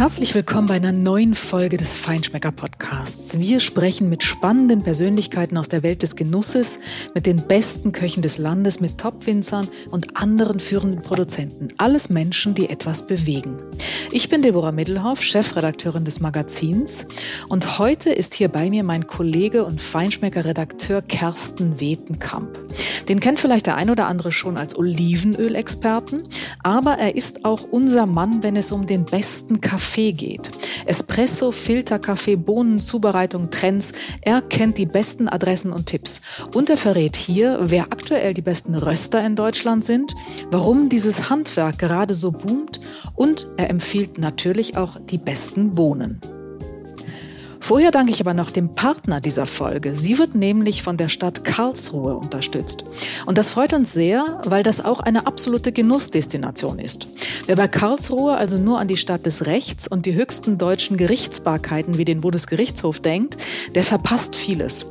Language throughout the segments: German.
Herzlich willkommen bei einer neuen Folge des Feinschmecker Podcasts. Wir sprechen mit spannenden Persönlichkeiten aus der Welt des Genusses, mit den besten Köchen des Landes, mit Topwinzern und anderen führenden Produzenten. Alles Menschen, die etwas bewegen. Ich bin Deborah Middelhoff, Chefredakteurin des Magazins und heute ist hier bei mir mein Kollege und Feinschmecker-Redakteur Kersten Wetenkamp. Den kennt vielleicht der ein oder andere schon als Olivenölexperten, aber er ist auch unser Mann, wenn es um den besten Kaffee Kaffee geht. Espresso, Filterkaffee, Bohnen, Zubereitung, Trends. Er kennt die besten Adressen und Tipps. Und er verrät hier, wer aktuell die besten Röster in Deutschland sind, warum dieses Handwerk gerade so boomt und er empfiehlt natürlich auch die besten Bohnen. Vorher danke ich aber noch dem Partner dieser Folge. Sie wird nämlich von der Stadt Karlsruhe unterstützt. Und das freut uns sehr, weil das auch eine absolute Genussdestination ist. Wer bei Karlsruhe also nur an die Stadt des Rechts und die höchsten deutschen Gerichtsbarkeiten wie den Bundesgerichtshof denkt, der verpasst vieles.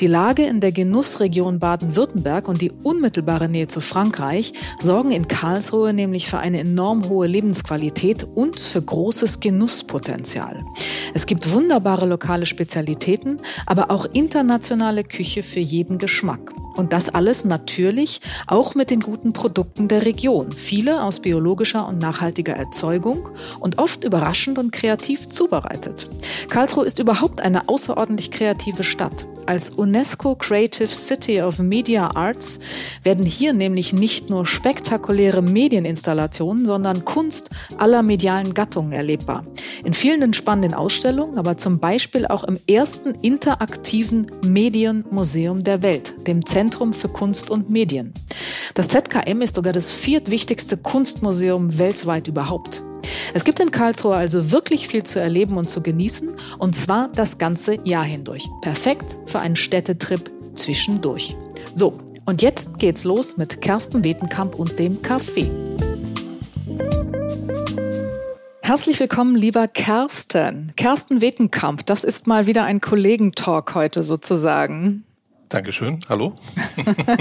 Die Lage in der Genussregion Baden-Württemberg und die unmittelbare Nähe zu Frankreich sorgen in Karlsruhe nämlich für eine enorm hohe Lebensqualität und für großes Genusspotenzial. Es gibt wunderbare lokale Spezialitäten, aber auch internationale Küche für jeden Geschmack. Und das alles natürlich auch mit den guten Produkten der Region. Viele aus biologischer und nachhaltiger Erzeugung und oft überraschend und kreativ zubereitet. Karlsruhe ist überhaupt eine außerordentlich kreative Stadt. Als UNESCO Creative City of Media Arts werden hier nämlich nicht nur spektakuläre Medieninstallationen, sondern Kunst aller medialen Gattungen erlebbar. In vielen spannenden Ausstellungen, aber zum Beispiel auch im ersten interaktiven Medienmuseum der Welt, dem Zentrum Zentrum für Kunst und Medien. Das ZKM ist sogar das viertwichtigste Kunstmuseum weltweit überhaupt. Es gibt in Karlsruhe also wirklich viel zu erleben und zu genießen, und zwar das ganze Jahr hindurch. Perfekt für einen Städtetrip zwischendurch. So, und jetzt geht's los mit Kersten Wetenkamp und dem Kaffee. Herzlich willkommen, lieber Kersten. Kersten Wetenkamp, das ist mal wieder ein Kollegentalk heute sozusagen. Dankeschön. Hallo.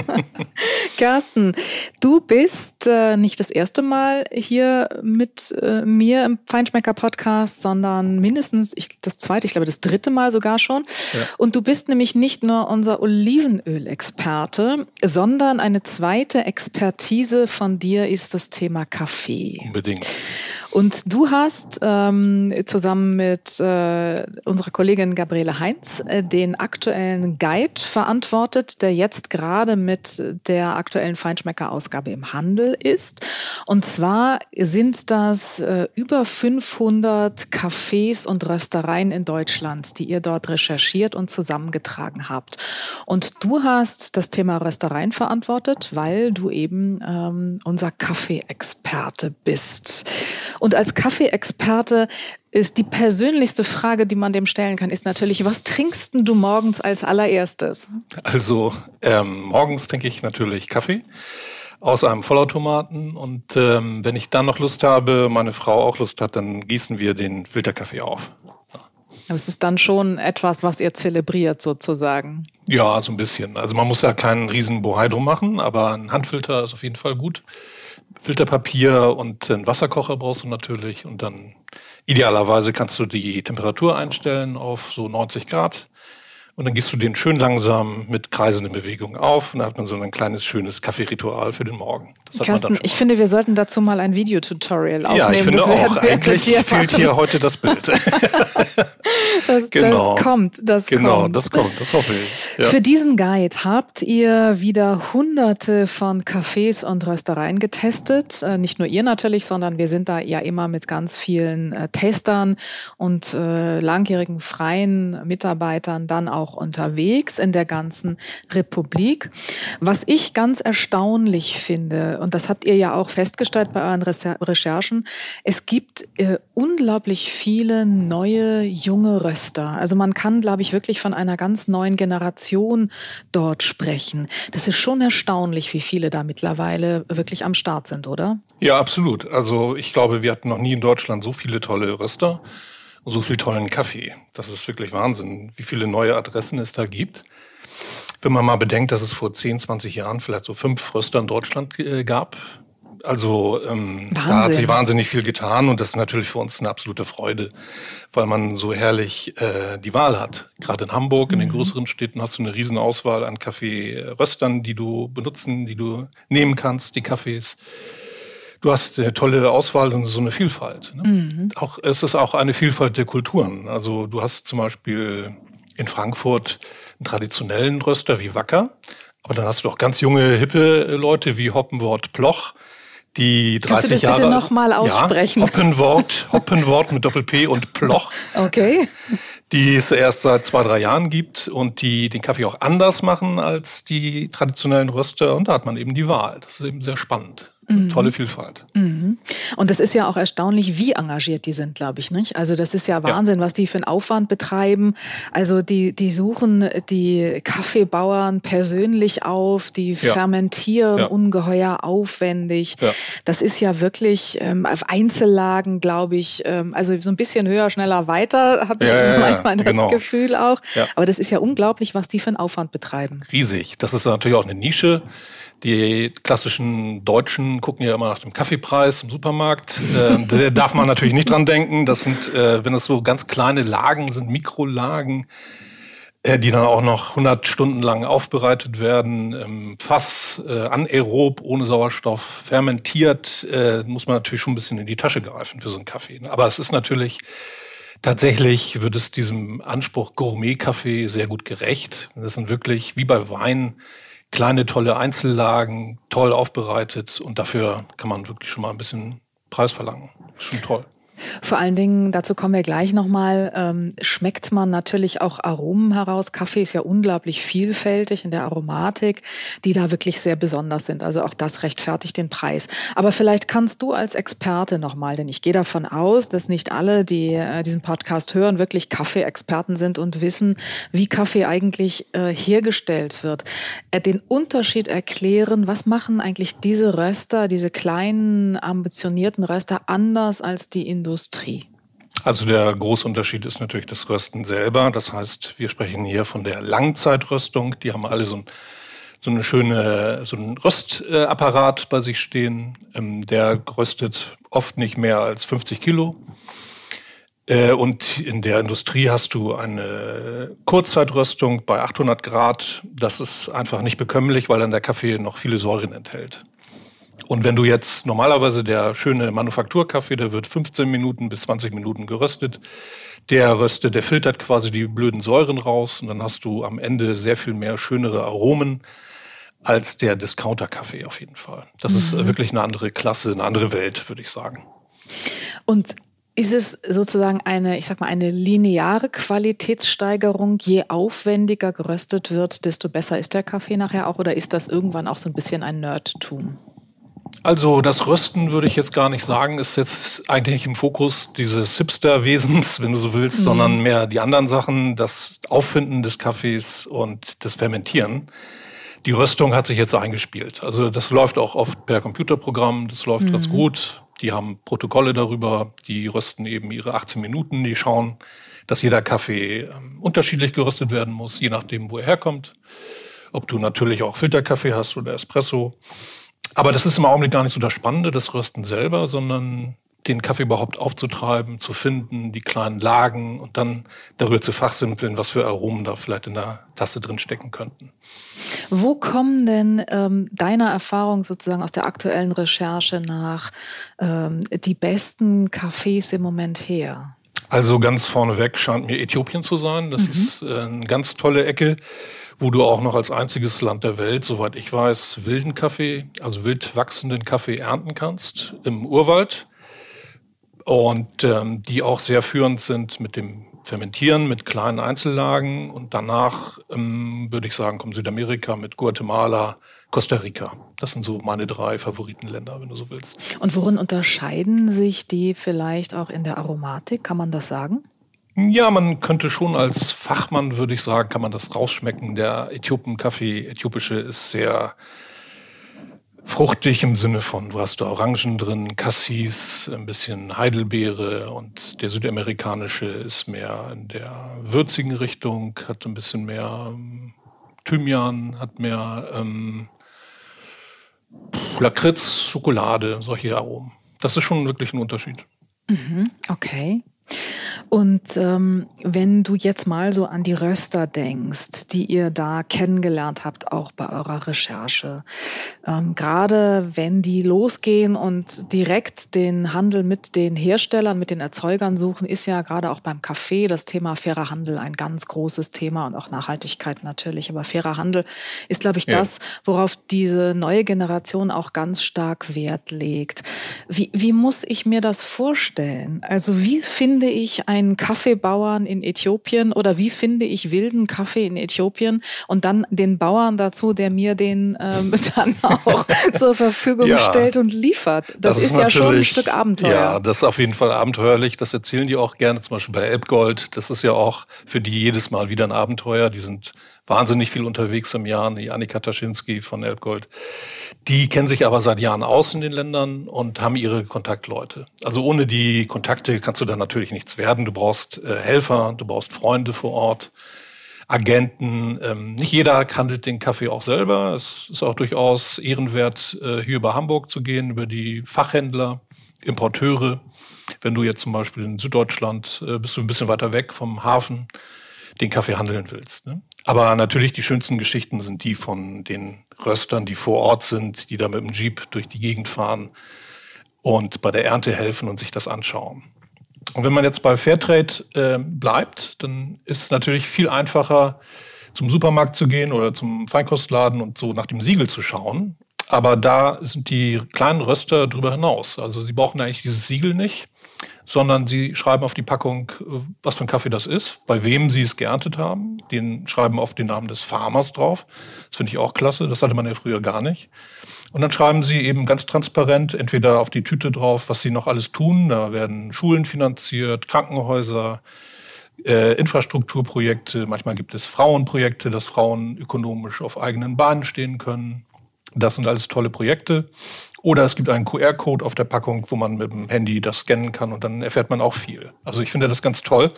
Carsten, du bist äh, nicht das erste Mal hier mit äh, mir im Feinschmecker-Podcast, sondern mindestens ich, das zweite, ich glaube das dritte Mal sogar schon. Ja. Und du bist nämlich nicht nur unser Olivenöl-Experte, sondern eine zweite Expertise von dir ist das Thema Kaffee. Unbedingt. Und du hast ähm, zusammen mit äh, unserer Kollegin Gabriele Heinz äh, den aktuellen Guide verantwortet, der jetzt gerade mit der aktuellen Feinschmecker-Ausgabe im Handel ist. Und zwar sind das äh, über 500 Cafés und Röstereien in Deutschland, die ihr dort recherchiert und zusammengetragen habt. Und du hast das Thema Röstereien verantwortet, weil du eben ähm, unser Kaffeeexperte bist. Und als Kaffeeexperte ist die persönlichste Frage, die man dem stellen kann, ist natürlich, was trinkst du morgens als allererstes? Also ähm, morgens trinke ich natürlich Kaffee aus einem Vollautomaten und ähm, wenn ich dann noch Lust habe, meine Frau auch Lust hat, dann gießen wir den Filterkaffee auf. Aber es ist dann schon etwas, was ihr zelebriert sozusagen. Ja, so ein bisschen. Also man muss ja keinen riesen Bohai drum machen, aber ein Handfilter ist auf jeden Fall gut. Filterpapier und einen Wasserkocher brauchst du natürlich. Und dann idealerweise kannst du die Temperatur einstellen auf so 90 Grad und dann gehst du den schön langsam mit kreisenden Bewegungen auf und dann hat man so ein kleines, schönes Kaffeeritual für den Morgen. Carsten, ich finde, wir sollten dazu mal ein Videotutorial aufnehmen. Ja, ich finde das auch. Eigentlich fehlt hier heute das Bild. das, genau. das kommt, das genau, kommt. das kommt, das hoffe ich. Ja. Für diesen Guide habt ihr wieder hunderte von Cafés und Röstereien getestet. Äh, nicht nur ihr natürlich, sondern wir sind da ja immer mit ganz vielen äh, Testern und äh, langjährigen freien Mitarbeitern dann auch unterwegs in der ganzen Republik. Was ich ganz erstaunlich finde, und das habt ihr ja auch festgestellt bei euren Recherchen, es gibt äh, unglaublich viele neue, junge Röster. Also man kann, glaube ich, wirklich von einer ganz neuen Generation dort sprechen. Das ist schon erstaunlich, wie viele da mittlerweile wirklich am Start sind, oder? Ja, absolut. Also ich glaube, wir hatten noch nie in Deutschland so viele tolle Röster so viel tollen Kaffee. Das ist wirklich Wahnsinn, wie viele neue Adressen es da gibt. Wenn man mal bedenkt, dass es vor 10, 20 Jahren vielleicht so fünf Fröster in Deutschland äh, gab, Also ähm, da hat sich wahnsinnig viel getan und das ist natürlich für uns eine absolute Freude, weil man so herrlich äh, die Wahl hat. Gerade in Hamburg, mhm. in den mhm. größeren Städten hast du eine riesen Auswahl an Kaffeeröstern, die du benutzen, die du nehmen kannst, die Kaffees. Du hast eine tolle Auswahl und so eine Vielfalt. Ne? Mhm. Auch, es ist auch eine Vielfalt der Kulturen. Also du hast zum Beispiel in Frankfurt einen traditionellen Röster wie Wacker. Aber dann hast du auch ganz junge, hippe Leute wie Hoppenwort Ploch, die 30 Kannst du das Jahre, bitte nochmal aussprechen? Ja, Hoppenwort, Hoppenwort mit Doppel-P und Ploch. Okay. Die es erst seit zwei, drei Jahren gibt und die den Kaffee auch anders machen als die traditionellen Röster. Und da hat man eben die Wahl. Das ist eben sehr spannend. Mhm. Tolle Vielfalt. Mhm. Und das ist ja auch erstaunlich, wie engagiert die sind, glaube ich. Nicht? Also das ist ja Wahnsinn, ja. was die für einen Aufwand betreiben. Also die, die suchen die Kaffeebauern persönlich auf, die ja. fermentieren ja. ungeheuer aufwendig. Das ist ja wirklich ähm, auf Einzellagen, glaube ich, ähm, also so ein bisschen höher, schneller, weiter, habe ich also manchmal das genau. Gefühl auch. Aber das ist ja unglaublich, was die für einen Aufwand betreiben. Riesig. Das ist natürlich auch eine Nische. Die klassischen Deutschen gucken ja immer nach dem Kaffeepreis im Supermarkt. Äh, da darf man natürlich nicht dran denken. Das sind, äh, wenn es so ganz kleine Lagen sind, Mikrolagen, äh, die dann auch noch 100 Stunden lang aufbereitet werden, im Fass, äh, anaerob, ohne Sauerstoff, fermentiert, äh, muss man natürlich schon ein bisschen in die Tasche greifen für so einen Kaffee. Aber es ist natürlich Tatsächlich wird es diesem Anspruch Gourmet-Kaffee sehr gut gerecht. Das sind wirklich, wie bei Wein, kleine, tolle Einzellagen, toll aufbereitet und dafür kann man wirklich schon mal ein bisschen Preis verlangen. Schon toll. Vor allen Dingen, dazu kommen wir gleich nochmal, ähm, schmeckt man natürlich auch Aromen heraus. Kaffee ist ja unglaublich vielfältig in der Aromatik, die da wirklich sehr besonders sind. Also auch das rechtfertigt den Preis. Aber vielleicht kannst du als Experte nochmal, denn ich gehe davon aus, dass nicht alle, die äh, diesen Podcast hören, wirklich Kaffee-Experten sind und wissen, wie Kaffee eigentlich äh, hergestellt wird. Äh, den Unterschied erklären, was machen eigentlich diese Röster, diese kleinen, ambitionierten Röster anders als die Industrie? Industrie? Also der große Unterschied ist natürlich das Rösten selber. Das heißt, wir sprechen hier von der Langzeitröstung. Die haben alle so, ein, so eine schöne, so einen Röstapparat bei sich stehen. Ähm, der röstet oft nicht mehr als 50 Kilo. Äh, und in der Industrie hast du eine Kurzzeitröstung bei 800 Grad. Das ist einfach nicht bekömmlich, weil dann der Kaffee noch viele Säuren enthält. Und wenn du jetzt normalerweise der schöne Manufakturkaffee, der wird 15 Minuten bis 20 Minuten geröstet. Der röstet, der filtert quasi die blöden Säuren raus und dann hast du am Ende sehr viel mehr schönere Aromen als der Discounter-Kaffee auf jeden Fall. Das mhm. ist wirklich eine andere Klasse, eine andere Welt, würde ich sagen. Und ist es sozusagen eine, ich sag mal, eine lineare Qualitätssteigerung? Je aufwendiger geröstet wird, desto besser ist der Kaffee nachher auch? Oder ist das irgendwann auch so ein bisschen ein Nerdtum? Also das Rösten würde ich jetzt gar nicht sagen, ist jetzt eigentlich nicht im Fokus dieses Hipster-Wesens, wenn du so willst, mhm. sondern mehr die anderen Sachen, das Auffinden des Kaffees und das Fermentieren. Die Röstung hat sich jetzt eingespielt. Also das läuft auch oft per Computerprogramm, das läuft mhm. ganz gut. Die haben Protokolle darüber, die rösten eben ihre 18 Minuten, die schauen, dass jeder Kaffee ähm, unterschiedlich geröstet werden muss, je nachdem, wo er herkommt. Ob du natürlich auch Filterkaffee hast oder Espresso. Aber das ist im Augenblick gar nicht so das Spannende, das Rösten selber, sondern den Kaffee überhaupt aufzutreiben, zu finden, die kleinen Lagen und dann darüber zu fachsimpeln, was für Aromen da vielleicht in der Tasse drin stecken könnten. Wo kommen denn ähm, deiner Erfahrung sozusagen aus der aktuellen Recherche nach ähm, die besten Kaffees im Moment her? Also ganz vorneweg scheint mir Äthiopien zu sein. Das mhm. ist äh, eine ganz tolle Ecke wo du auch noch als einziges Land der Welt, soweit ich weiß, wilden Kaffee, also wild wachsenden Kaffee ernten kannst im Urwald. Und ähm, die auch sehr führend sind mit dem Fermentieren, mit kleinen Einzellagen. Und danach, ähm, würde ich sagen, kommt Südamerika mit Guatemala, Costa Rica. Das sind so meine drei Favoritenländer, wenn du so willst. Und worin unterscheiden sich die vielleicht auch in der Aromatik? Kann man das sagen? Ja, man könnte schon als Fachmann, würde ich sagen, kann man das rausschmecken. Der Äthiopen-Kaffee, äthiopische, ist sehr fruchtig im Sinne von, du hast da Orangen drin, Cassis, ein bisschen Heidelbeere und der südamerikanische ist mehr in der würzigen Richtung, hat ein bisschen mehr Thymian, hat mehr ähm, Lakritz, Schokolade, solche Aromen. Das ist schon wirklich ein Unterschied. Mhm, okay. Und ähm, wenn du jetzt mal so an die Röster denkst, die ihr da kennengelernt habt, auch bei eurer Recherche, ähm, gerade wenn die losgehen und direkt den Handel mit den Herstellern, mit den Erzeugern suchen, ist ja gerade auch beim Kaffee das Thema fairer Handel ein ganz großes Thema und auch Nachhaltigkeit natürlich. Aber fairer Handel ist, glaube ich, ja. das, worauf diese neue Generation auch ganz stark Wert legt. Wie, wie muss ich mir das vorstellen? Also wie finde ich einen Kaffeebauern in Äthiopien oder wie finde ich wilden Kaffee in Äthiopien und dann den Bauern dazu, der mir den ähm, dann auch zur Verfügung ja, stellt und liefert. Das, das ist, ist ja schon ein Stück Abenteuer. Ja, das ist auf jeden Fall abenteuerlich. Das erzählen die auch gerne, zum Beispiel bei Elbgold. Das ist ja auch für die jedes Mal wieder ein Abenteuer. Die sind wahnsinnig viel unterwegs im Jahr, die Annika Taschinski von Elbgold. Die kennen sich aber seit Jahren aus in den Ländern und haben ihre Kontaktleute. Also ohne die Kontakte kannst du da natürlich nichts werden. Du brauchst äh, Helfer, du brauchst Freunde vor Ort. Agenten. Ähm, nicht jeder handelt den Kaffee auch selber. Es ist auch durchaus ehrenwert, äh, hier über Hamburg zu gehen, über die Fachhändler, Importeure. Wenn du jetzt zum Beispiel in Süddeutschland äh, bist du ein bisschen weiter weg vom Hafen, den Kaffee handeln willst. Ne? Aber natürlich die schönsten Geschichten sind die von den Röstern, die vor Ort sind, die da mit dem Jeep durch die Gegend fahren und bei der Ernte helfen und sich das anschauen. Und wenn man jetzt bei Fairtrade äh, bleibt, dann ist es natürlich viel einfacher, zum Supermarkt zu gehen oder zum Feinkostladen und so nach dem Siegel zu schauen. Aber da sind die kleinen Röster drüber hinaus. Also sie brauchen eigentlich dieses Siegel nicht sondern sie schreiben auf die Packung, äh, was für ein Kaffee das ist, bei wem sie es geerntet haben. Den schreiben oft den Namen des Farmers drauf. Das finde ich auch klasse. Das hatte man ja früher gar nicht. Und dann schreiben sie eben ganz transparent entweder auf die Tüte drauf, was sie noch alles tun. Da werden Schulen finanziert, Krankenhäuser, äh, Infrastrukturprojekte. Manchmal gibt es Frauenprojekte, dass Frauen ökonomisch auf eigenen Bahnen stehen können. Das sind alles tolle Projekte. Oder es gibt einen QR-Code auf der Packung, wo man mit dem Handy das scannen kann und dann erfährt man auch viel. Also ich finde das ganz toll,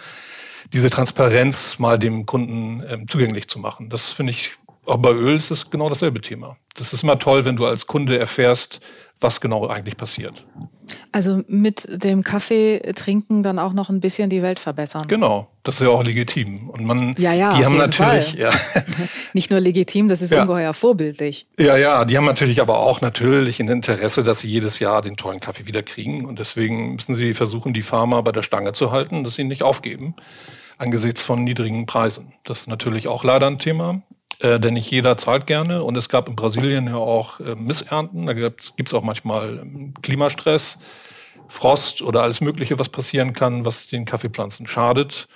diese Transparenz mal dem Kunden ähm, zugänglich zu machen. Das finde ich, auch bei Öl ist es genau dasselbe Thema. Das ist immer toll, wenn du als Kunde erfährst, was genau eigentlich passiert. Also mit dem Kaffee trinken dann auch noch ein bisschen die Welt verbessern. Genau, das ist ja auch legitim. Und man, ja, ja, die haben natürlich, ja. Nicht nur legitim, das ist ja. ungeheuer vorbildlich. Ja, ja, die haben natürlich aber auch natürlich ein Interesse, dass sie jedes Jahr den tollen Kaffee wieder kriegen. Und deswegen müssen sie versuchen, die Farmer bei der Stange zu halten, dass sie nicht aufgeben angesichts von niedrigen Preisen. Das ist natürlich auch leider ein Thema äh, denn nicht jeder zahlt gerne. Und es gab in Brasilien ja auch äh, Missernten. Da gibt es auch manchmal ähm, Klimastress, Frost oder alles Mögliche, was passieren kann, was den Kaffeepflanzen schadet.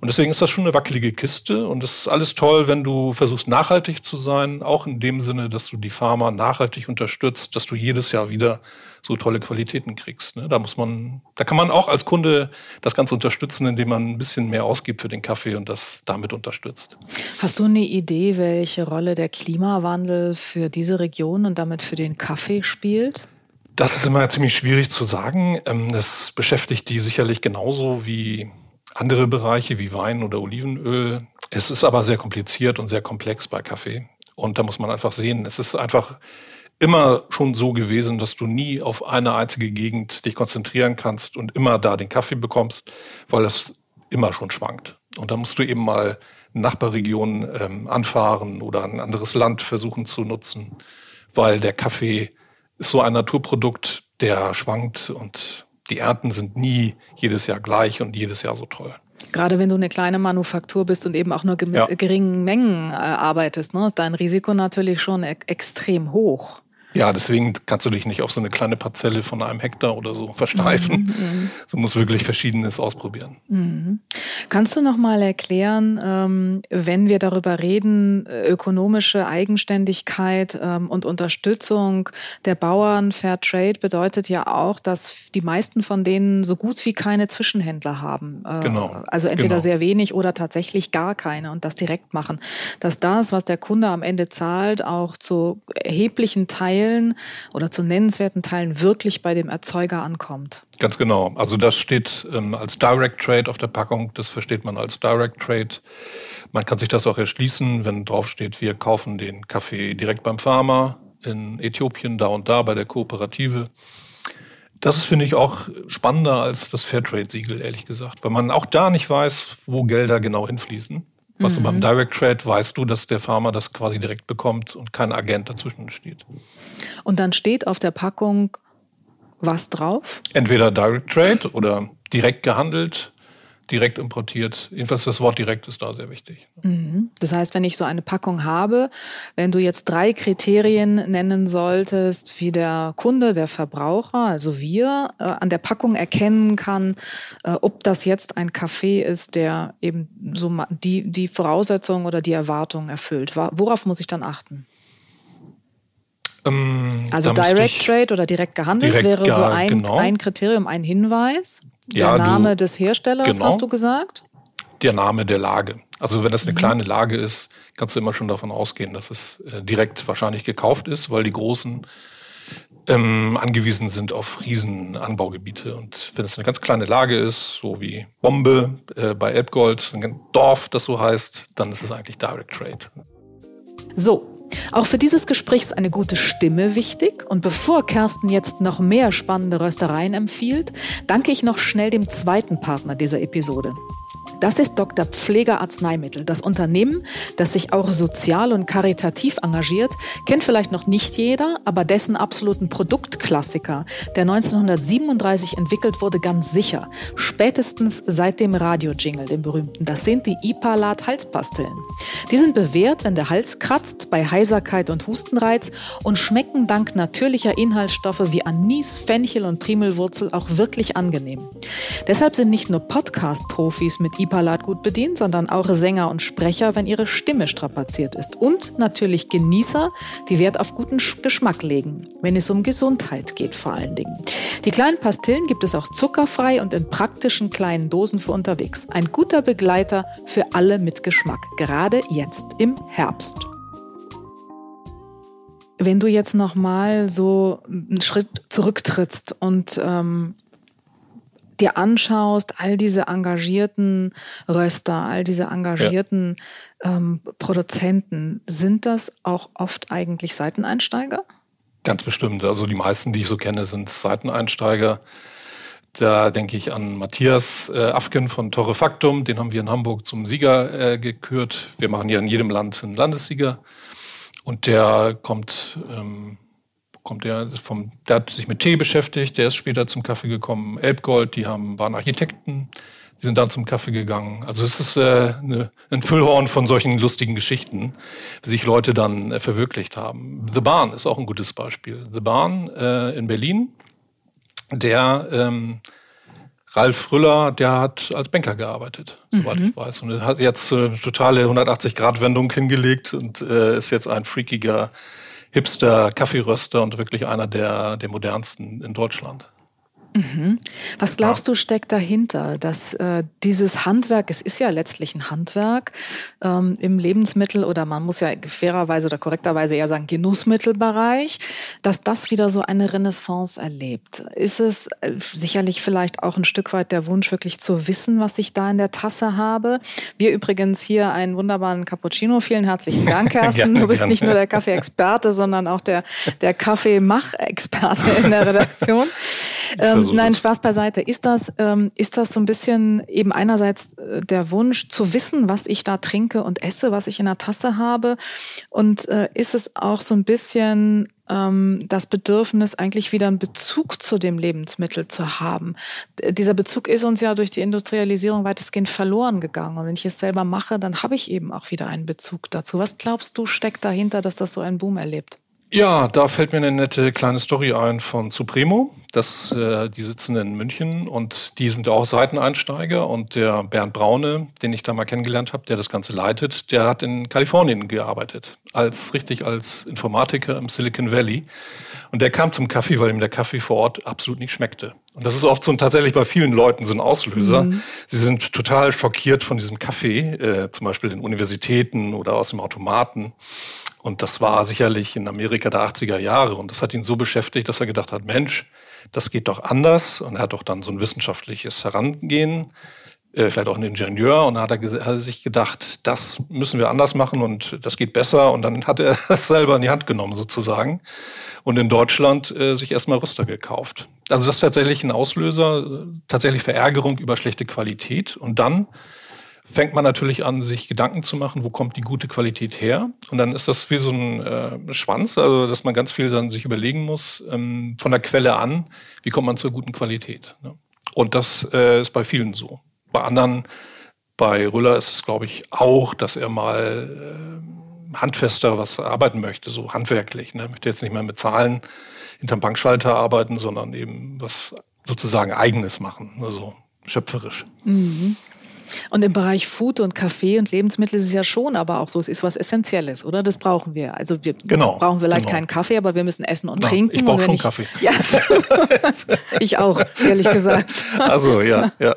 Und deswegen ist das schon eine wackelige Kiste. Und es ist alles toll, wenn du versuchst, nachhaltig zu sein. Auch in dem Sinne, dass du die Farmer nachhaltig unterstützt, dass du jedes Jahr wieder so tolle Qualitäten kriegst. Ne? Da muss man, da kann man auch als Kunde das Ganze unterstützen, indem man ein bisschen mehr ausgibt für den Kaffee und das damit unterstützt. Hast du eine Idee, welche Rolle der Klimawandel für diese Region und damit für den Kaffee spielt? Das ist immer ziemlich schwierig zu sagen. Ähm, das beschäftigt die sicherlich genauso wie andere Bereiche wie Wein oder Olivenöl. Es ist aber sehr kompliziert und sehr komplex bei Kaffee. Und da muss man einfach sehen, es ist einfach immer schon so gewesen, dass du nie auf eine einzige Gegend dich konzentrieren kannst und immer da den Kaffee bekommst, weil es immer schon schwankt. Und da musst du eben mal Nachbarregionen ähm, anfahren oder ein anderes Land versuchen zu nutzen, weil der Kaffee ist so ein Naturprodukt, der schwankt und die Ernten sind nie jedes Jahr gleich und jedes Jahr so toll. Gerade wenn du eine kleine Manufaktur bist und eben auch nur mit ja. geringen Mengen äh, arbeitest, ne, ist dein Risiko natürlich schon e extrem hoch. Ja, deswegen kannst du dich nicht auf so eine kleine Parzelle von einem Hektar oder so versteifen. Mhm, mhm. du musst wirklich Verschiedenes ausprobieren. Mhm. Kannst du noch mal erklären, ähm, wenn wir darüber reden, äh, ökonomische Eigenständigkeit ähm, und Unterstützung der Bauern, Fair Trade bedeutet ja auch, dass die meisten von denen so gut wie keine Zwischenhändler haben. Äh, genau. Also entweder genau. sehr wenig oder tatsächlich gar keine und das direkt machen. Dass das, was der Kunde am Ende zahlt, auch zu erheblichen Teilen Teilen oder zu nennenswerten Teilen wirklich bei dem Erzeuger ankommt. Ganz genau. Also das steht ähm, als Direct Trade auf der Packung. Das versteht man als Direct Trade. Man kann sich das auch erschließen, wenn drauf steht, wir kaufen den Kaffee direkt beim Farmer in Äthiopien, da und da bei der Kooperative. Das finde ich, auch spannender als das Fairtrade-Siegel, ehrlich gesagt, weil man auch da nicht weiß, wo Gelder genau hinfließen. Was mhm. beim Direct Trade weißt du, dass der Farmer das quasi direkt bekommt und kein Agent dazwischen steht. Und dann steht auf der Packung was drauf? Entweder Direct Trade oder direkt gehandelt direkt importiert. Jedenfalls das Wort direkt ist da sehr wichtig. Mhm. Das heißt, wenn ich so eine Packung habe, wenn du jetzt drei Kriterien nennen solltest, wie der Kunde, der Verbraucher, also wir, äh, an der Packung erkennen kann, äh, ob das jetzt ein Kaffee ist, der eben so die, die Voraussetzungen oder die Erwartungen erfüllt. Worauf muss ich dann achten? Ähm, also Direct Trade oder direkt gehandelt direkt wäre so ein, genau. ein Kriterium, ein Hinweis. Der ja, Name du, des Herstellers, genau, hast du gesagt? Der Name der Lage. Also wenn das eine mhm. kleine Lage ist, kannst du immer schon davon ausgehen, dass es äh, direkt wahrscheinlich gekauft ist, weil die großen ähm, angewiesen sind auf riesen Anbaugebiete. Und wenn es eine ganz kleine Lage ist, so wie Bombe äh, bei Elbgold, ein Dorf, das so heißt, dann ist es eigentlich Direct Trade. So, auch für dieses Gespräch ist eine gute Stimme wichtig. Und bevor Kersten jetzt noch mehr spannende Röstereien empfiehlt, danke ich noch schnell dem zweiten Partner dieser Episode. Das ist Dr. Pfleger Arzneimittel. Das Unternehmen, das sich auch sozial und karitativ engagiert, kennt vielleicht noch nicht jeder, aber dessen absoluten Produktklassiker, der 1937 entwickelt wurde, ganz sicher. Spätestens seit dem Radio-Jingle, dem berühmten. Das sind die Ipalat Halspastillen. Die sind bewährt, wenn der Hals kratzt, bei Heiserkeit und Hustenreiz und schmecken dank natürlicher Inhaltsstoffe wie Anis, Fenchel und Primelwurzel auch wirklich angenehm. Deshalb sind nicht nur Podcast-Profis mit Ipalat gut bedient, sondern auch Sänger und Sprecher, wenn ihre Stimme strapaziert ist. Und natürlich Genießer, die Wert auf guten Geschmack legen, wenn es um Gesundheit geht vor allen Dingen. Die kleinen Pastillen gibt es auch zuckerfrei und in praktischen kleinen Dosen für unterwegs. Ein guter Begleiter für alle mit Geschmack, gerade jetzt im Herbst. Wenn du jetzt noch mal so einen Schritt zurücktrittst und ähm, dir anschaust, all diese engagierten Röster, all diese engagierten ja. ähm, Produzenten, sind das auch oft eigentlich Seiteneinsteiger? Ganz bestimmt. Also die meisten, die ich so kenne, sind Seiteneinsteiger. Da denke ich an Matthias äh, Afken von Torrefactum, den haben wir in Hamburg zum Sieger äh, gekürt. Wir machen ja in jedem Land einen Landessieger. Und der kommt ähm, kommt der vom, der hat sich mit Tee beschäftigt, der ist später zum Kaffee gekommen. Elbgold, die haben, waren Architekten, die sind dann zum Kaffee gegangen. Also es ist äh, eine, ein Füllhorn von solchen lustigen Geschichten, wie sich Leute dann äh, verwirklicht haben. The Bahn ist auch ein gutes Beispiel. The Bahn äh, in Berlin, der ähm, Ralf Früller, der hat als Banker gearbeitet, soweit mhm. ich weiß. Und er hat jetzt eine totale 180-Grad-Wendung hingelegt und äh, ist jetzt ein freakiger Hipster, Kaffeeröster und wirklich einer der, der modernsten in Deutschland. Mhm. Was glaubst du steckt dahinter, dass äh, dieses Handwerk, es ist ja letztlich ein Handwerk ähm, im Lebensmittel oder man muss ja fairerweise oder korrekterweise eher sagen Genussmittelbereich, dass das wieder so eine Renaissance erlebt? Ist es äh, sicherlich vielleicht auch ein Stück weit der Wunsch, wirklich zu wissen, was ich da in der Tasse habe? Wir übrigens hier einen wunderbaren Cappuccino. Vielen herzlichen Dank, Kerstin. du bist nicht nur der Kaffee-Experte, sondern auch der, der Kaffeemach-Experte in der Redaktion. Ähm, also nein, Spaß beiseite. Ist das, ähm, ist das so ein bisschen eben einerseits äh, der Wunsch zu wissen, was ich da trinke und esse, was ich in der Tasse habe? Und äh, ist es auch so ein bisschen ähm, das Bedürfnis, eigentlich wieder einen Bezug zu dem Lebensmittel zu haben? Dieser Bezug ist uns ja durch die Industrialisierung weitestgehend verloren gegangen. Und wenn ich es selber mache, dann habe ich eben auch wieder einen Bezug dazu. Was glaubst du, steckt dahinter, dass das so einen Boom erlebt? Ja, da fällt mir eine nette kleine Story ein von Supremo. Das, äh, die sitzen in München und die sind auch Seiteneinsteiger. Und der Bernd Braune, den ich da mal kennengelernt habe, der das Ganze leitet, der hat in Kalifornien gearbeitet, als richtig als Informatiker im Silicon Valley. Und der kam zum Kaffee, weil ihm der Kaffee vor Ort absolut nicht schmeckte. Und das ist oft so tatsächlich bei vielen Leuten so ein Auslöser. Mhm. Sie sind total schockiert von diesem Kaffee, äh, zum Beispiel in Universitäten oder aus dem Automaten. Und das war sicherlich in Amerika der 80er Jahre. Und das hat ihn so beschäftigt, dass er gedacht hat, Mensch, das geht doch anders. Und er hat doch dann so ein wissenschaftliches Herangehen äh, vielleicht auch ein Ingenieur. Und da hat er, sich gedacht, das müssen wir anders machen und das geht besser. Und dann hat er das selber in die Hand genommen sozusagen und in Deutschland äh, sich erstmal Rüster gekauft. Also das ist tatsächlich ein Auslöser, tatsächlich Verärgerung über schlechte Qualität. Und dann fängt man natürlich an, sich Gedanken zu machen, wo kommt die gute Qualität her? Und dann ist das wie so ein äh, Schwanz, also dass man ganz viel dann sich überlegen muss, ähm, von der Quelle an, wie kommt man zur guten Qualität? Ne? Und das äh, ist bei vielen so. Bei anderen, bei Rüller ist es, glaube ich, auch, dass er mal äh, handfester was arbeiten möchte, so handwerklich. Ne? Möchte jetzt nicht mehr mit Zahlen hinterm Bankschalter arbeiten, sondern eben was sozusagen Eigenes machen, also schöpferisch. Mhm. Und im Bereich Food und Kaffee und Lebensmittel ist es ja schon aber auch so, es ist was Essentielles, oder? Das brauchen wir. Also wir genau, brauchen vielleicht genau. keinen Kaffee, aber wir müssen essen und Na, trinken. Ich brauche schon ich, Kaffee. Ja, ich auch, ehrlich gesagt. Also ja, ja.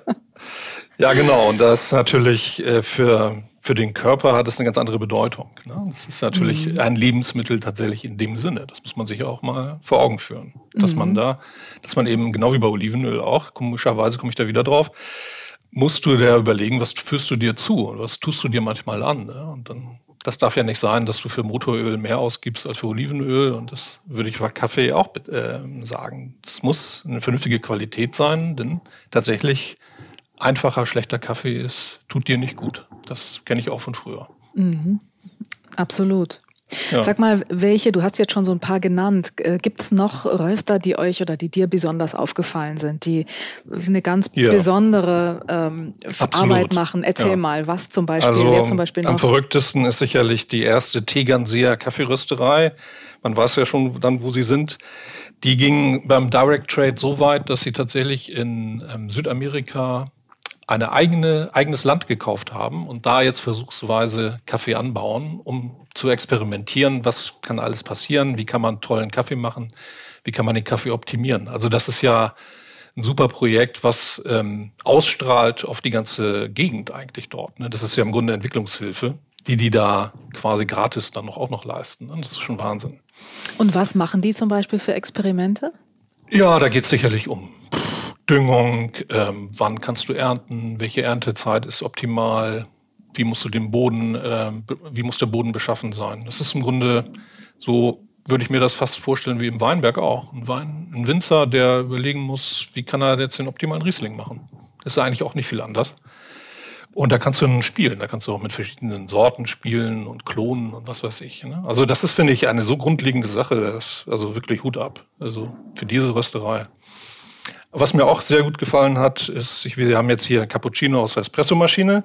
Ja, genau. Und das ist natürlich äh, für, für den Körper hat es eine ganz andere Bedeutung. Ne? Das ist natürlich mhm. ein Lebensmittel tatsächlich in dem Sinne. Das muss man sich auch mal vor Augen führen. Dass mhm. man da, dass man eben, genau wie bei Olivenöl auch, komischerweise komme ich da wieder drauf, musst du dir überlegen, was führst du dir zu und was tust du dir manchmal an. Ne? Und dann, das darf ja nicht sein, dass du für Motoröl mehr ausgibst als für Olivenöl. Und das würde ich bei Kaffee auch äh, sagen. Es muss eine vernünftige Qualität sein, denn tatsächlich einfacher, schlechter Kaffee ist, tut dir nicht gut. Das kenne ich auch von früher. Mhm. Absolut. Ja. Sag mal, welche, du hast jetzt schon so ein paar genannt, äh, gibt es noch Röster, die euch oder die dir besonders aufgefallen sind, die eine ganz ja. besondere ähm, Arbeit machen? Erzähl ja. mal, was zum Beispiel, also, wer zum Beispiel noch? Am verrücktesten ist sicherlich die erste Tegernseer Kaffeerösterei. Man weiß ja schon dann, wo sie sind. Die ging beim Direct Trade so weit, dass sie tatsächlich in ähm, Südamerika eine eigene, eigenes Land gekauft haben und da jetzt versuchsweise Kaffee anbauen, um zu experimentieren, was kann alles passieren, wie kann man tollen Kaffee machen, wie kann man den Kaffee optimieren. Also das ist ja ein super Projekt, was ähm, ausstrahlt auf die ganze Gegend eigentlich dort. Ne? Das ist ja im Grunde Entwicklungshilfe, die die da quasi gratis dann noch auch noch leisten. Ne? Das ist schon Wahnsinn. Und was machen die zum Beispiel für Experimente? Ja, da geht es sicherlich um Düngung, ähm, wann kannst du ernten, welche Erntezeit ist optimal, wie musst du den Boden, äh, wie muss der Boden beschaffen sein. Das ist im Grunde so, würde ich mir das fast vorstellen wie im Weinberg auch. Ein, Wein, ein Winzer, der überlegen muss, wie kann er jetzt den optimalen Riesling machen. Das ist eigentlich auch nicht viel anders. Und da kannst du spielen, da kannst du auch mit verschiedenen Sorten spielen und klonen und was weiß ich. Ne? Also das ist, finde ich, eine so grundlegende Sache, das also wirklich Hut ab. Also für diese Rösterei. Was mir auch sehr gut gefallen hat, ist, wir haben jetzt hier Cappuccino aus der Espressomaschine.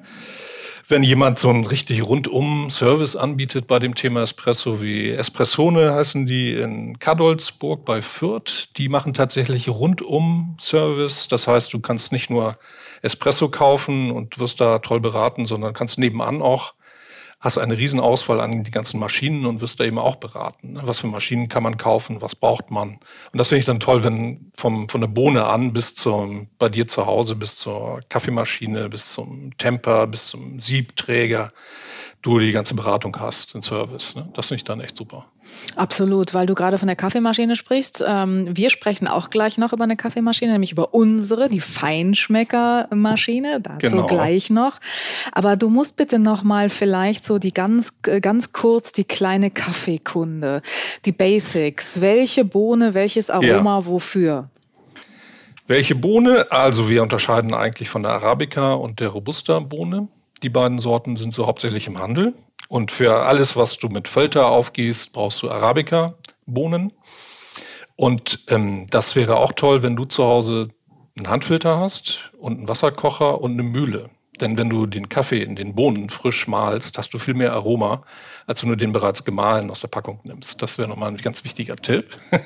Wenn jemand so einen richtig rundum Service anbietet bei dem Thema Espresso, wie Espressone heißen die in Kadolsburg bei Fürth, die machen tatsächlich rundum Service. Das heißt, du kannst nicht nur Espresso kaufen und wirst da toll beraten, sondern kannst nebenan auch hast eine Riesenauswahl an die ganzen Maschinen und wirst da eben auch beraten. Ne? Was für Maschinen kann man kaufen, was braucht man? Und das finde ich dann toll, wenn vom, von der Bohne an bis zum, bei dir zu Hause, bis zur Kaffeemaschine, bis zum Temper, bis zum Siebträger, du die ganze Beratung hast, den Service. Ne? Das finde ich dann echt super. Absolut, weil du gerade von der Kaffeemaschine sprichst. Ähm, wir sprechen auch gleich noch über eine Kaffeemaschine, nämlich über unsere, die Feinschmeckermaschine. Dazu genau. gleich noch. Aber du musst bitte noch mal vielleicht so die ganz, ganz kurz die kleine Kaffeekunde, die Basics. Welche Bohne, welches Aroma, ja. wofür? Welche Bohne? Also wir unterscheiden eigentlich von der Arabica und der Robusta-Bohne. Die beiden Sorten sind so hauptsächlich im Handel. Und für alles, was du mit Völter aufgehst, brauchst du Arabica-Bohnen. Und ähm, das wäre auch toll, wenn du zu Hause einen Handfilter hast und einen Wasserkocher und eine Mühle. Denn wenn du den Kaffee in den Bohnen frisch mahlst, hast du viel mehr Aroma, als wenn du den bereits gemahlen aus der Packung nimmst. Das wäre nochmal ein ganz wichtiger Tipp.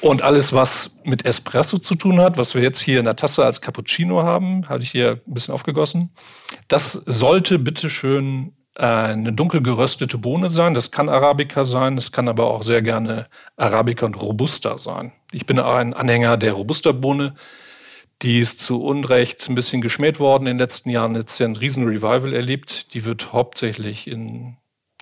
Und alles, was mit Espresso zu tun hat, was wir jetzt hier in der Tasse als Cappuccino haben, hatte ich hier ein bisschen aufgegossen, das sollte bitteschön äh, eine dunkel geröstete Bohne sein. Das kann Arabica sein, das kann aber auch sehr gerne Arabica und Robusta sein. Ich bin ein Anhänger der Robusta-Bohne. Die ist zu Unrecht ein bisschen geschmäht worden in den letzten Jahren. Jetzt ja ein riesen Revival erlebt. Die wird hauptsächlich in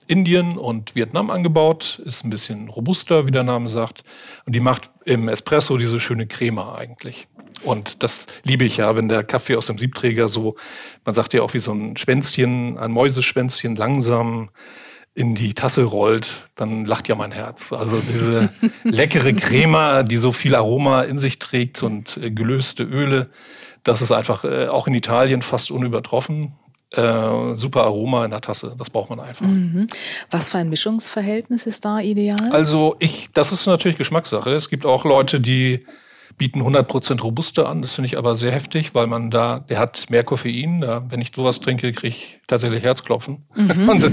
Indien und Vietnam angebaut, ist ein bisschen robuster, wie der Name sagt. Und die macht im Espresso diese schöne Crema eigentlich. Und das liebe ich ja, wenn der Kaffee aus dem Siebträger so, man sagt ja auch wie so ein Schwänzchen, ein Mäuseschwänzchen langsam in die Tasse rollt, dann lacht ja mein Herz. Also diese leckere Crema, die so viel Aroma in sich trägt und äh, gelöste Öle, das ist einfach äh, auch in Italien fast unübertroffen. Äh, super Aroma in der Tasse, das braucht man einfach. Mhm. Was für ein Mischungsverhältnis ist da ideal? Also ich, das ist natürlich Geschmackssache. Es gibt auch Leute, die bieten 100% Robuste an. Das finde ich aber sehr heftig, weil man da, der hat mehr Koffein. Da, wenn ich sowas trinke, kriege ich tatsächlich Herzklopfen. Mhm. und,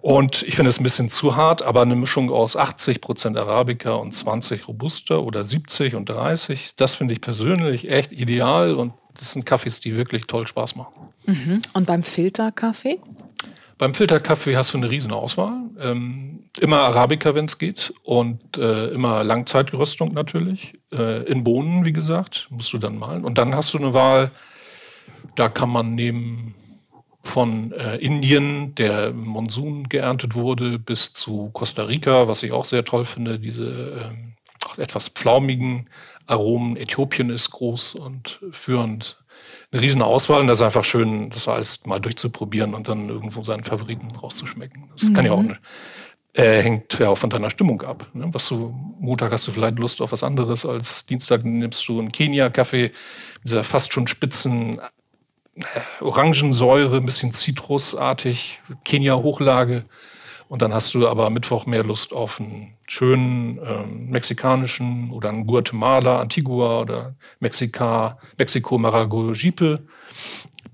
und, ich finde es ein bisschen zu hart, aber eine Mischung aus 80% Arabica und 20 Robuste oder 70 und 30, das finde ich persönlich echt ideal und das sind Kaffees, die wirklich toll Spaß machen. Mhm. Und beim Filterkaffee? Beim Filterkaffee hast du eine riesen Auswahl. Ähm, immer Arabica, wenn es geht. Und äh, immer Langzeitgeröstung natürlich. Äh, in Bohnen, wie gesagt, musst du dann malen. Und dann hast du eine Wahl, da kann man nehmen von äh, Indien, der im Monsun geerntet wurde, bis zu Costa Rica, was ich auch sehr toll finde, diese ähm, etwas pflaumigen Aromen. Äthiopien ist groß und führend eine riesen Auswahl und das ist einfach schön, das alles mal durchzuprobieren und dann irgendwo seinen Favoriten rauszuschmecken. Das mhm. kann ja auch mhm. äh, hängt ja auch von deiner Stimmung ab. Ne? Was du Montag hast du vielleicht Lust auf was anderes als Dienstag nimmst du einen Kenia-Kaffee, dieser fast schon spitzen äh, Orangensäure, ein bisschen zitrusartig, Kenia-Hochlage. Und dann hast du aber Mittwoch mehr Lust auf einen schönen ähm, mexikanischen oder einen Guatemala, Antigua oder Mexika, Mexiko Maragogipe,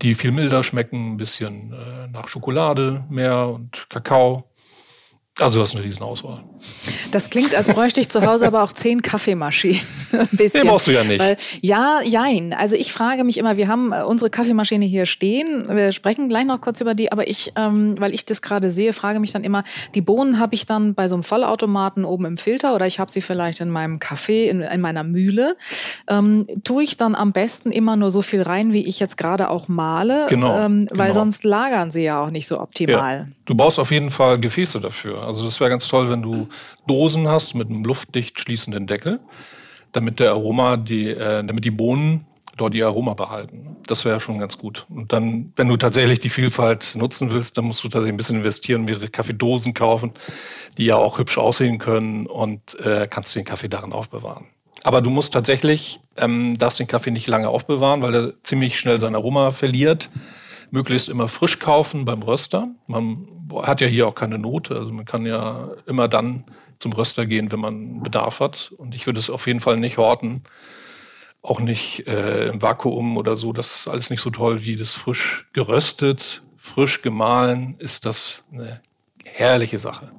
die viel milder schmecken, ein bisschen äh, nach Schokolade mehr und Kakao. Also das ist eine Riesenauswahl. Das klingt, als bräuchte ich zu Hause aber auch zehn Kaffeemaschinen. Ein bisschen. Den brauchst du ja nicht. Weil, ja, jein. Also ich frage mich immer, wir haben äh, unsere Kaffeemaschine hier stehen. Wir sprechen gleich noch kurz über die, aber ich, ähm, weil ich das gerade sehe, frage mich dann immer, die Bohnen habe ich dann bei so einem Vollautomaten oben im Filter oder ich habe sie vielleicht in meinem Kaffee, in, in meiner Mühle. Ähm, tue ich dann am besten immer nur so viel rein, wie ich jetzt gerade auch male, genau, ähm, weil genau. sonst lagern sie ja auch nicht so optimal. Ja. Du brauchst auf jeden Fall Gefäße dafür. Also das wäre ganz toll, wenn du Dosen hast mit einem luftdicht schließenden Deckel, damit der Aroma, die, äh, damit die Bohnen dort ihr Aroma behalten. Das wäre schon ganz gut. Und dann, wenn du tatsächlich die Vielfalt nutzen willst, dann musst du tatsächlich ein bisschen investieren, mehrere Kaffeedosen kaufen, die ja auch hübsch aussehen können und äh, kannst den Kaffee darin aufbewahren. Aber du musst tatsächlich, ähm, darfst den Kaffee nicht lange aufbewahren, weil er ziemlich schnell sein Aroma verliert möglichst immer frisch kaufen beim Röster. Man hat ja hier auch keine Note, also man kann ja immer dann zum Röster gehen, wenn man Bedarf hat. Und ich würde es auf jeden Fall nicht horten, auch nicht äh, im Vakuum oder so. Das ist alles nicht so toll wie das frisch geröstet, frisch gemahlen. Ist das eine herrliche Sache.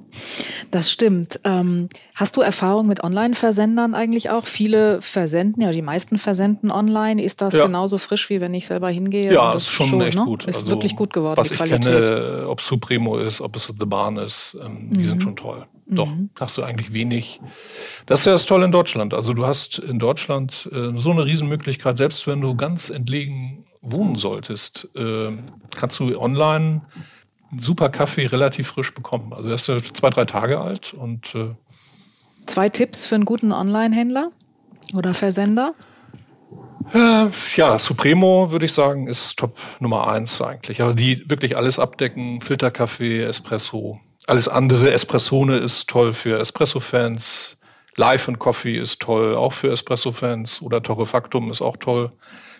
Das stimmt. Ähm, hast du Erfahrung mit Online-Versendern eigentlich auch? Viele versenden, ja, die meisten versenden online. Ist das ja. genauso frisch, wie wenn ich selber hingehe? Ja, ist schon, schon echt ne? gut. Ist also, wirklich gut geworden, was die Qualität. Ich kenne, ob Supremo ist, ob es The Bahn ist, ähm, mhm. die sind mhm. schon toll. Doch, mhm. hast du eigentlich wenig. Das ist ja das Tolle in Deutschland. Also du hast in Deutschland äh, so eine Riesenmöglichkeit, selbst wenn du ganz entlegen wohnen solltest, äh, kannst du online super Kaffee relativ frisch bekommen. Also er ist ja zwei, drei Tage alt und äh Zwei Tipps für einen guten Online-Händler oder Versender? Äh, ja, Supremo würde ich sagen, ist Top Nummer eins eigentlich. Also die wirklich alles abdecken, Filterkaffee, Espresso. Alles andere, Espressone ist toll für Espresso-Fans. Live and Coffee ist toll, auch für Espresso-Fans. Oder Torrefactum ist auch toll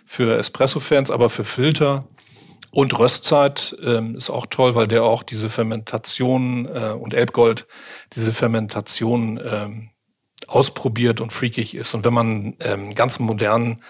für Espresso-Fans, aber für Filter und Röstzeit ähm, ist auch toll, weil der auch diese Fermentation äh, und Elbgold diese Fermentation ähm, ausprobiert und freakig ist. Und wenn man ähm, ganz modern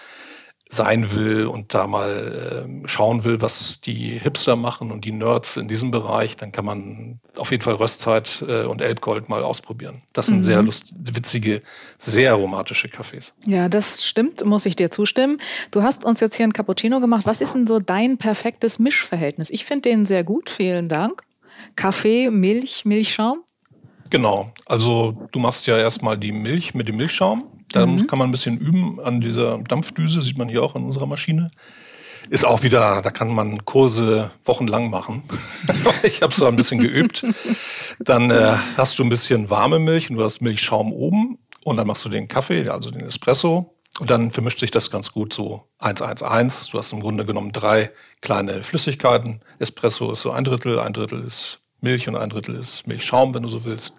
sein will und da mal äh, schauen will, was die Hipster machen und die Nerds in diesem Bereich, dann kann man auf jeden Fall Röstzeit äh, und Elbgold mal ausprobieren. Das sind mhm. sehr lust witzige, sehr aromatische Kaffees. Ja, das stimmt, muss ich dir zustimmen. Du hast uns jetzt hier ein Cappuccino gemacht. Was ist denn so dein perfektes Mischverhältnis? Ich finde den sehr gut, vielen Dank. Kaffee, Milch, Milchschaum? Genau, also du machst ja erstmal die Milch mit dem Milchschaum da mhm. kann man ein bisschen üben an dieser Dampfdüse, sieht man hier auch an unserer Maschine. Ist auch wieder, da kann man Kurse wochenlang machen. ich habe so ein bisschen geübt. Dann äh, hast du ein bisschen warme Milch und du hast Milchschaum oben und dann machst du den Kaffee, also den Espresso. Und dann vermischt sich das ganz gut so 1-1-1. Du hast im Grunde genommen drei kleine Flüssigkeiten. Espresso ist so ein Drittel, ein Drittel ist Milch und ein Drittel ist Milchschaum, wenn du so willst.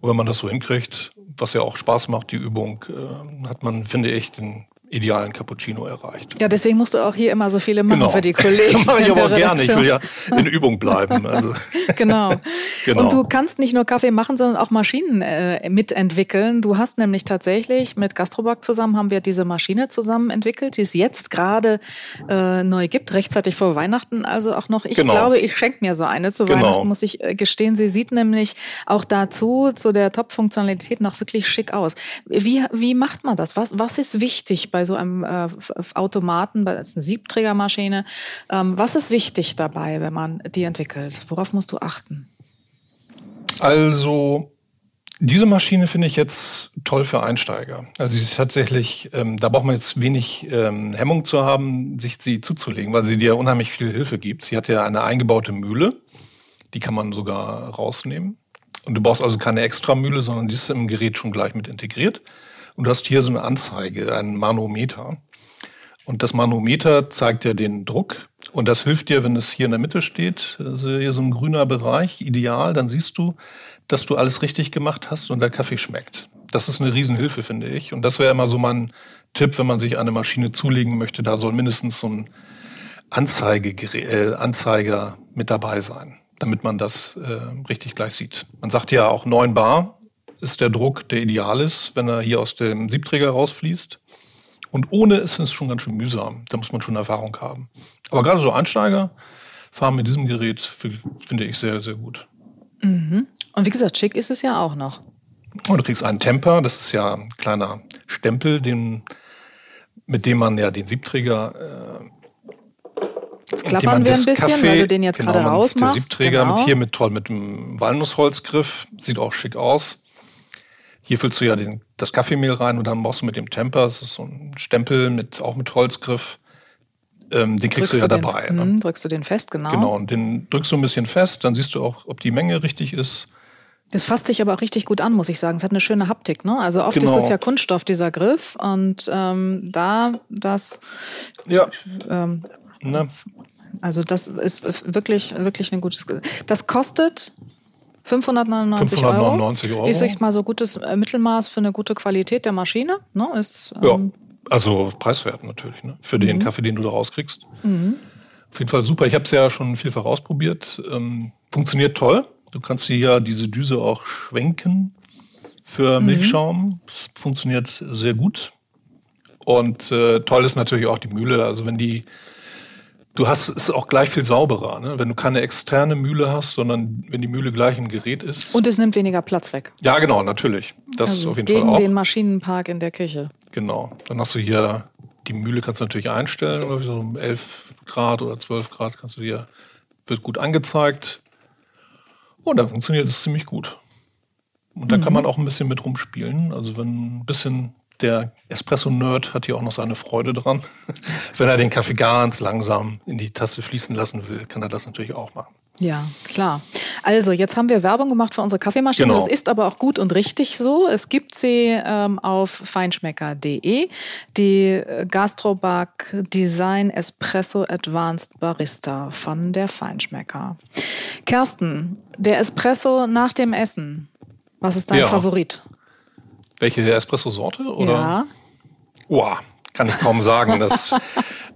Und wenn man das so hinkriegt, was ja auch Spaß macht, die Übung, äh, hat man, finde ich, den idealen Cappuccino erreicht. Ja, deswegen musst du auch hier immer so viele machen genau. für die Kollegen. Mache ich aber gerne. Ich will ja in Übung bleiben. Also. genau. genau. Und du kannst nicht nur Kaffee machen, sondern auch Maschinen äh, mitentwickeln. Du hast nämlich tatsächlich mit Gastroback zusammen haben wir diese Maschine zusammen entwickelt, die es jetzt gerade äh, neu gibt, rechtzeitig vor Weihnachten. Also auch noch. Ich genau. glaube, ich schenke mir so eine zu genau. Weihnachten, muss ich äh, gestehen. Sie sieht nämlich auch dazu zu der Top-Funktionalität noch wirklich schick aus. Wie wie macht man das? Was was ist wichtig bei bei so einem äh, Automaten, bei einer Siebträgermaschine. Ähm, was ist wichtig dabei, wenn man die entwickelt? Worauf musst du achten? Also diese Maschine finde ich jetzt toll für Einsteiger. Also sie ist tatsächlich, ähm, da braucht man jetzt wenig ähm, Hemmung zu haben, sich sie zuzulegen, weil sie dir unheimlich viel Hilfe gibt. Sie hat ja eine eingebaute Mühle, die kann man sogar rausnehmen. Und du brauchst also keine extra Mühle, sondern die ist im Gerät schon gleich mit integriert. Und du hast hier so eine Anzeige, ein Manometer. Und das Manometer zeigt dir den Druck. Und das hilft dir, wenn es hier in der Mitte steht, also hier so ein grüner Bereich, ideal, dann siehst du, dass du alles richtig gemacht hast und der Kaffee schmeckt. Das ist eine Riesenhilfe, finde ich. Und das wäre immer so mein Tipp, wenn man sich eine Maschine zulegen möchte. Da soll mindestens so ein Anzeige, äh, Anzeiger mit dabei sein, damit man das äh, richtig gleich sieht. Man sagt ja auch 9 Bar ist der Druck, der ideal ist, wenn er hier aus dem Siebträger rausfließt. Und ohne ist es schon ganz schön mühsam. Da muss man schon Erfahrung haben. Aber gerade so Einsteiger fahren mit diesem Gerät, finde ich sehr, sehr gut. Mhm. Und wie gesagt, schick ist es ja auch noch. Und du kriegst einen Temper, das ist ja ein kleiner Stempel, den, mit dem man ja den Siebträger äh, Jetzt klappern wir ein bisschen, Kaffee, weil du den jetzt genau, gerade rausmachst. Der Siebträger genau. mit hier mit toll mit dem Walnussholzgriff, sieht auch schick aus. Hier füllst du ja den, das Kaffeemehl rein und dann machst du mit dem Temper, das ist so ein Stempel mit auch mit Holzgriff. Ähm, den kriegst drückst du ja den, dabei. Ne? Hm, drückst du den fest, genau. Genau, und den drückst du ein bisschen fest, dann siehst du auch, ob die Menge richtig ist. Das fasst sich aber auch richtig gut an, muss ich sagen. Es hat eine schöne Haptik. Ne? Also oft genau. ist das ja Kunststoff, dieser Griff. Und ähm, da das. Ja. Ähm, ne? Also das ist wirklich, wirklich ein gutes. Das kostet 599, 599 Euro. Euro. Ist ich mal so gutes äh, Mittelmaß für eine gute Qualität der Maschine. Ne? Ist, ähm ja, also preiswert natürlich, ne? für den mhm. Kaffee, den du da rauskriegst. Mhm. Auf jeden Fall super. Ich habe es ja schon vielfach ausprobiert. Ähm, funktioniert toll. Du kannst hier diese Düse auch schwenken für mhm. Milchschaum. Es funktioniert sehr gut. Und äh, toll ist natürlich auch die Mühle. Also wenn die Du hast es auch gleich viel sauberer, ne? wenn du keine externe Mühle hast, sondern wenn die Mühle gleich im Gerät ist. Und es nimmt weniger Platz weg. Ja, genau, natürlich. Das also ist auf jeden gegen Fall auch. den Maschinenpark in der Küche. Genau. Dann hast du hier die Mühle kannst du natürlich einstellen, oder so um 11 Grad oder 12 Grad kannst du dir wird gut angezeigt. Und dann funktioniert es ziemlich gut. Und da mhm. kann man auch ein bisschen mit rumspielen. Also wenn ein bisschen der Espresso-Nerd hat hier auch noch seine Freude dran. Wenn er den Kaffee ganz langsam in die Tasse fließen lassen will, kann er das natürlich auch machen. Ja, klar. Also, jetzt haben wir Werbung gemacht für unsere Kaffeemaschine. Genau. Das ist aber auch gut und richtig so. Es gibt sie ähm, auf feinschmecker.de. Die äh, Gastroback Design Espresso Advanced Barista von der Feinschmecker. Kersten, der Espresso nach dem Essen. Was ist dein ja. Favorit? Welche Espresso-Sorte? Ja. Boah, kann ich kaum sagen.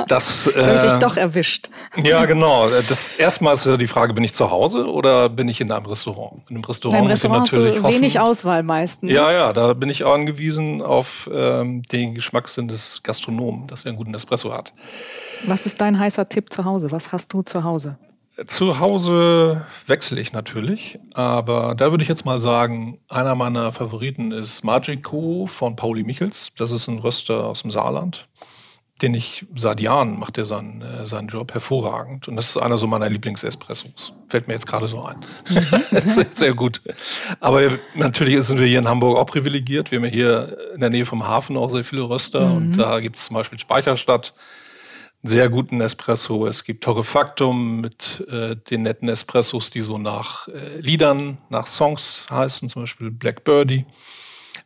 Das, das, das habe ich dich äh, doch erwischt. Ja, genau. Das erstmal ist ja die Frage, bin ich zu Hause oder bin ich in einem Restaurant? In einem Restaurant, Im Restaurant natürlich hast du hoffen, wenig Auswahl meistens. Ja, ja, da bin ich angewiesen auf ähm, den Geschmackssinn des Gastronomen, dass er einen guten Espresso hat. Was ist dein heißer Tipp zu Hause? Was hast du zu Hause? Zu Hause wechsle ich natürlich, aber da würde ich jetzt mal sagen, einer meiner Favoriten ist Magico von Pauli Michels. Das ist ein Röster aus dem Saarland, den ich seit Jahren macht er seinen, äh, seinen Job hervorragend. Und das ist einer so meiner Lieblingsespressos. Fällt mir jetzt gerade so ein. Mhm. ist sehr gut. Aber natürlich sind wir hier in Hamburg auch privilegiert. Wir haben hier in der Nähe vom Hafen auch sehr viele Röster. Mhm. Und da gibt es zum Beispiel Speicherstadt sehr guten Espresso. Es gibt Torrefactum mit äh, den netten Espressos, die so nach äh, Liedern, nach Songs heißen, zum Beispiel Black Birdie,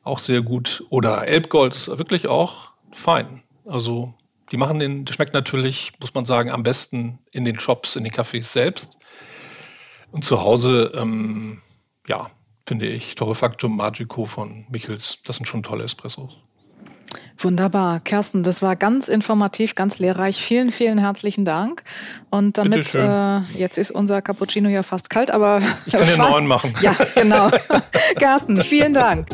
auch sehr gut. Oder Elbgold ist wirklich auch fein. Also die machen den, der schmeckt natürlich, muss man sagen, am besten in den Shops, in den Cafés selbst. Und zu Hause, ähm, ja, finde ich, Torrefactum Magico von Michels, das sind schon tolle Espressos. Wunderbar. Kersten, das war ganz informativ, ganz lehrreich. Vielen, vielen herzlichen Dank. Und damit, äh, jetzt ist unser Cappuccino ja fast kalt, aber. Ich kann den neuen machen. Ja, genau. Kersten, vielen Dank.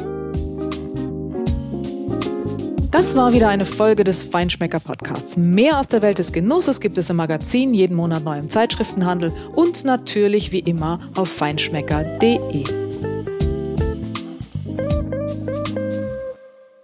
Das war wieder eine Folge des Feinschmecker Podcasts. Mehr aus der Welt des Genusses gibt es im Magazin, jeden Monat neu im Zeitschriftenhandel und natürlich wie immer auf feinschmecker.de.